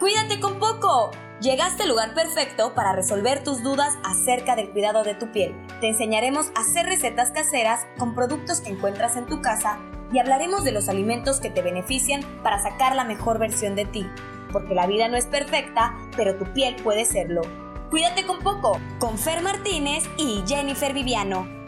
Cuídate con poco. Llegaste al lugar perfecto para resolver tus dudas acerca del cuidado de tu piel. Te enseñaremos a hacer recetas caseras con productos que encuentras en tu casa y hablaremos de los alimentos que te benefician para sacar la mejor versión de ti. Porque la vida no es perfecta, pero tu piel puede serlo. Cuídate con poco, con Fer Martínez y Jennifer Viviano.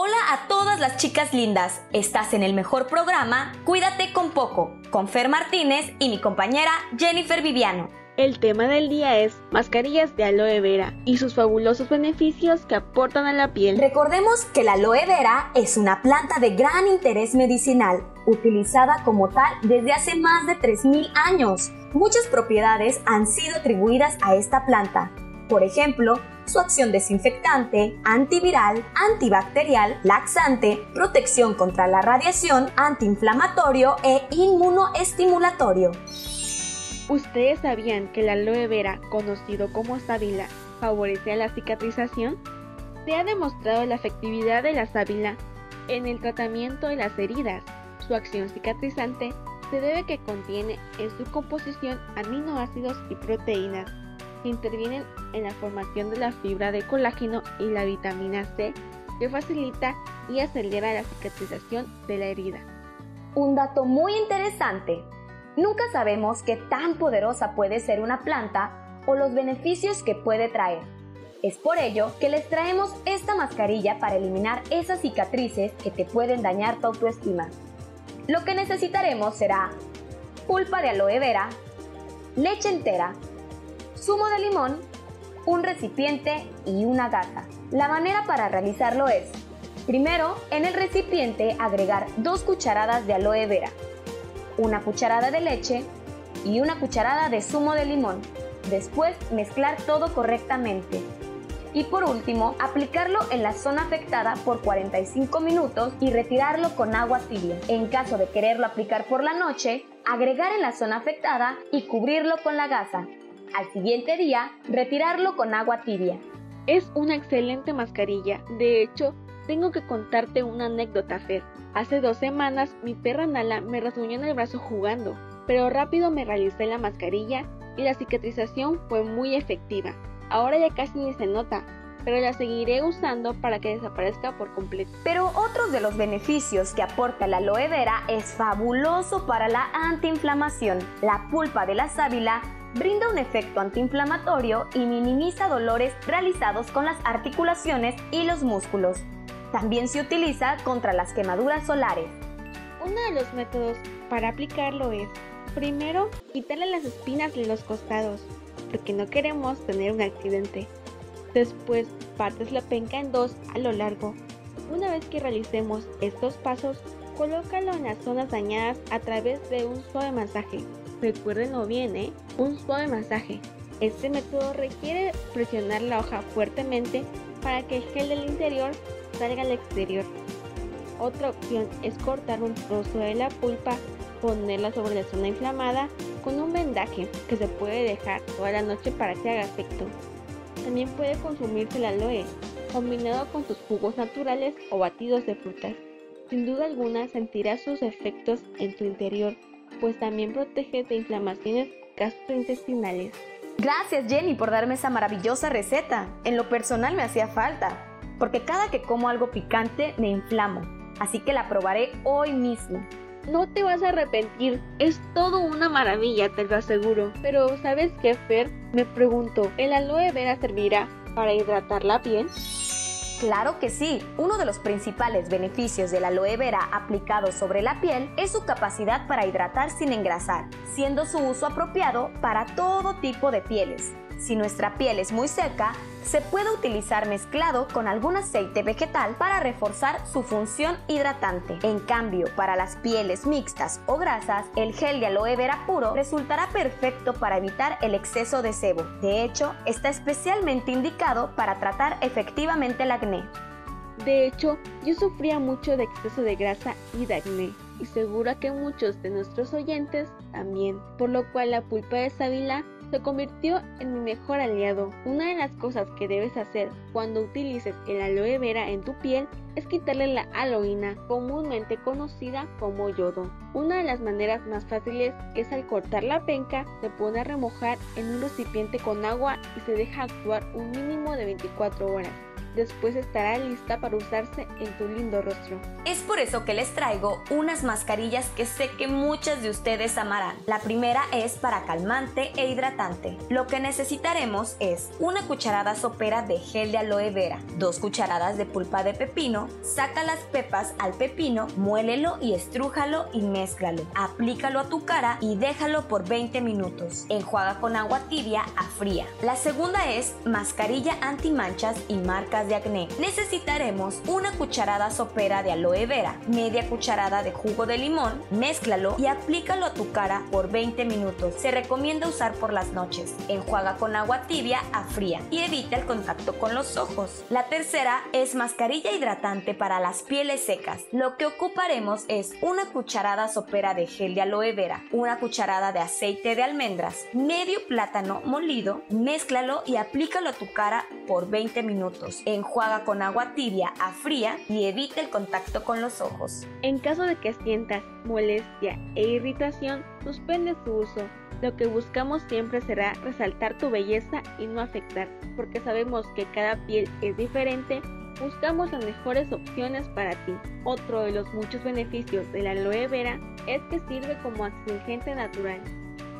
Hola a todas las chicas lindas. Estás en el mejor programa Cuídate con poco, con Fer Martínez y mi compañera Jennifer Viviano. El tema del día es mascarillas de aloe vera y sus fabulosos beneficios que aportan a la piel. Recordemos que la aloe vera es una planta de gran interés medicinal, utilizada como tal desde hace más de 3.000 años. Muchas propiedades han sido atribuidas a esta planta. Por ejemplo, su acción desinfectante, antiviral, antibacterial, laxante, protección contra la radiación, antiinflamatorio e inmunoestimulatorio. ¿Ustedes sabían que la aloe vera, conocido como sábila, favorece a la cicatrización? Se ha demostrado la efectividad de la sábila en el tratamiento de las heridas. Su acción cicatrizante se debe que contiene en su composición aminoácidos y proteínas intervienen en la formación de la fibra de colágeno y la vitamina C que facilita y acelera la cicatrización de la herida. Un dato muy interesante. Nunca sabemos qué tan poderosa puede ser una planta o los beneficios que puede traer. Es por ello que les traemos esta mascarilla para eliminar esas cicatrices que te pueden dañar tu autoestima. Lo que necesitaremos será pulpa de aloe vera, leche entera, zumo de limón, un recipiente y una gasa. La manera para realizarlo es, primero en el recipiente agregar dos cucharadas de aloe vera, una cucharada de leche y una cucharada de zumo de limón. Después mezclar todo correctamente. Y por último, aplicarlo en la zona afectada por 45 minutos y retirarlo con agua tibia. En caso de quererlo aplicar por la noche, agregar en la zona afectada y cubrirlo con la gasa. Al siguiente día, retirarlo con agua tibia. Es una excelente mascarilla. De hecho, tengo que contarte una anécdota, Fer. Hace dos semanas mi perra Nala me rasguñó en el brazo jugando, pero rápido me realicé la mascarilla y la cicatrización fue muy efectiva. Ahora ya casi ni se nota, pero la seguiré usando para que desaparezca por completo. Pero otro de los beneficios que aporta la aloe vera es fabuloso para la antiinflamación. La pulpa de la sábila brinda un efecto antiinflamatorio y minimiza dolores realizados con las articulaciones y los músculos. También se utiliza contra las quemaduras solares. Uno de los métodos para aplicarlo es, primero, quitarle las espinas de los costados, porque no queremos tener un accidente. Después, partes la penca en dos a lo largo. Una vez que realicemos estos pasos, colócalo en las zonas dañadas a través de un suave masaje. Recuérdenlo bien, ¿eh? Un suave masaje. Este método requiere presionar la hoja fuertemente para que el gel del interior salga al exterior. Otra opción es cortar un trozo de la pulpa, ponerla sobre la zona inflamada con un vendaje que se puede dejar toda la noche para que haga efecto. También puede consumirse el aloe, combinado con sus jugos naturales o batidos de frutas. Sin duda alguna sentirás sus efectos en tu interior pues también protege de inflamaciones gastrointestinales. Gracias Jenny por darme esa maravillosa receta. En lo personal me hacía falta, porque cada que como algo picante me inflamo, así que la probaré hoy mismo. No te vas a arrepentir, es todo una maravilla, te lo aseguro. Pero ¿sabes qué, Fer? Me pregunto, ¿el aloe vera servirá para hidratar la piel? Claro que sí. Uno de los principales beneficios de la aloe vera aplicado sobre la piel es su capacidad para hidratar sin engrasar, siendo su uso apropiado para todo tipo de pieles. Si nuestra piel es muy seca, se puede utilizar mezclado con algún aceite vegetal para reforzar su función hidratante. En cambio, para las pieles mixtas o grasas, el gel de aloe vera puro resultará perfecto para evitar el exceso de sebo. De hecho, está especialmente indicado para tratar efectivamente el acné. De hecho, yo sufría mucho de exceso de grasa y de acné, y seguro que muchos de nuestros oyentes también, por lo cual la pulpa de sábila se convirtió en mi mejor aliado. Una de las cosas que debes hacer cuando utilices el aloe vera en tu piel es quitarle la aloína, comúnmente conocida como yodo. Una de las maneras más fáciles es al cortar la penca, se pone a remojar en un recipiente con agua y se deja actuar un mínimo de 24 horas después estará lista para usarse en tu lindo rostro. Es por eso que les traigo unas mascarillas que sé que muchas de ustedes amarán. La primera es para calmante e hidratante. Lo que necesitaremos es una cucharada sopera de gel de aloe vera, dos cucharadas de pulpa de pepino, saca las pepas al pepino, muélelo y estrújalo y mézclalo. Aplícalo a tu cara y déjalo por 20 minutos. Enjuaga con agua tibia a fría. La segunda es mascarilla anti manchas y marcas de acné, necesitaremos una cucharada sopera de aloe vera, media cucharada de jugo de limón, mézclalo y aplícalo a tu cara por 20 minutos. Se recomienda usar por las noches. Enjuaga con agua tibia a fría y evita el contacto con los ojos. La tercera es mascarilla hidratante para las pieles secas. Lo que ocuparemos es una cucharada sopera de gel de aloe vera, una cucharada de aceite de almendras, medio plátano molido, mézclalo y aplícalo a tu cara por 20 minutos. Enjuaga con agua tibia a fría y evita el contacto con los ojos. En caso de que sientas molestia e irritación, suspende su uso. Lo que buscamos siempre será resaltar tu belleza y no afectar, porque sabemos que cada piel es diferente buscamos las mejores opciones para ti. Otro de los muchos beneficios de la aloe vera es que sirve como astringente natural.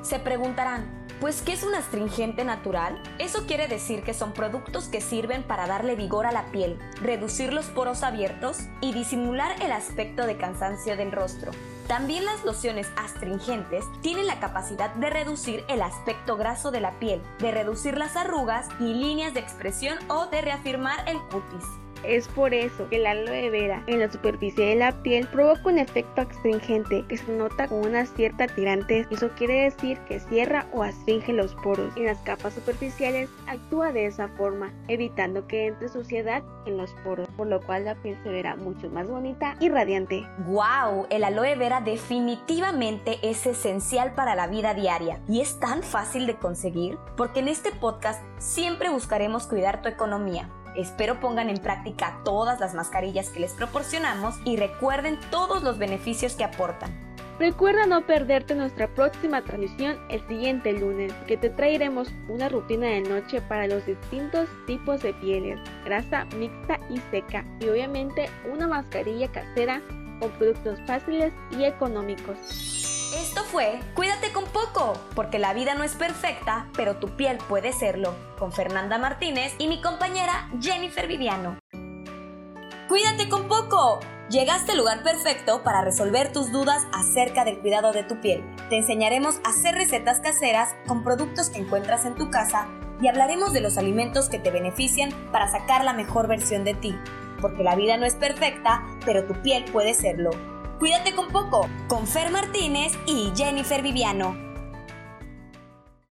Se preguntarán, pues, ¿qué es un astringente natural? Eso quiere decir que son productos que sirven para darle vigor a la piel, reducir los poros abiertos y disimular el aspecto de cansancio del rostro. También las lociones astringentes tienen la capacidad de reducir el aspecto graso de la piel, de reducir las arrugas y líneas de expresión o de reafirmar el cutis. Es por eso que la aloe vera en la superficie de la piel provoca un efecto astringente que se nota con una cierta tirantez. Eso quiere decir que cierra o astringe los poros. En las capas superficiales actúa de esa forma, evitando que entre suciedad en los poros, por lo cual la piel se verá mucho más bonita y radiante. ¡Wow! El aloe vera definitivamente es esencial para la vida diaria y es tan fácil de conseguir porque en este podcast siempre buscaremos cuidar tu economía Espero pongan en práctica todas las mascarillas que les proporcionamos y recuerden todos los beneficios que aportan. Recuerda no perderte nuestra próxima transmisión el siguiente lunes, que te traeremos una rutina de noche para los distintos tipos de pieles, grasa mixta y seca, y obviamente una mascarilla casera con productos fáciles y económicos. Esto fue Cuídate con poco, porque la vida no es perfecta, pero tu piel puede serlo, con Fernanda Martínez y mi compañera Jennifer Viviano. Cuídate con poco. Llegaste al lugar perfecto para resolver tus dudas acerca del cuidado de tu piel. Te enseñaremos a hacer recetas caseras con productos que encuentras en tu casa y hablaremos de los alimentos que te benefician para sacar la mejor versión de ti. Porque la vida no es perfecta, pero tu piel puede serlo. Cuídate con poco, con Fer Martínez y Jennifer Viviano.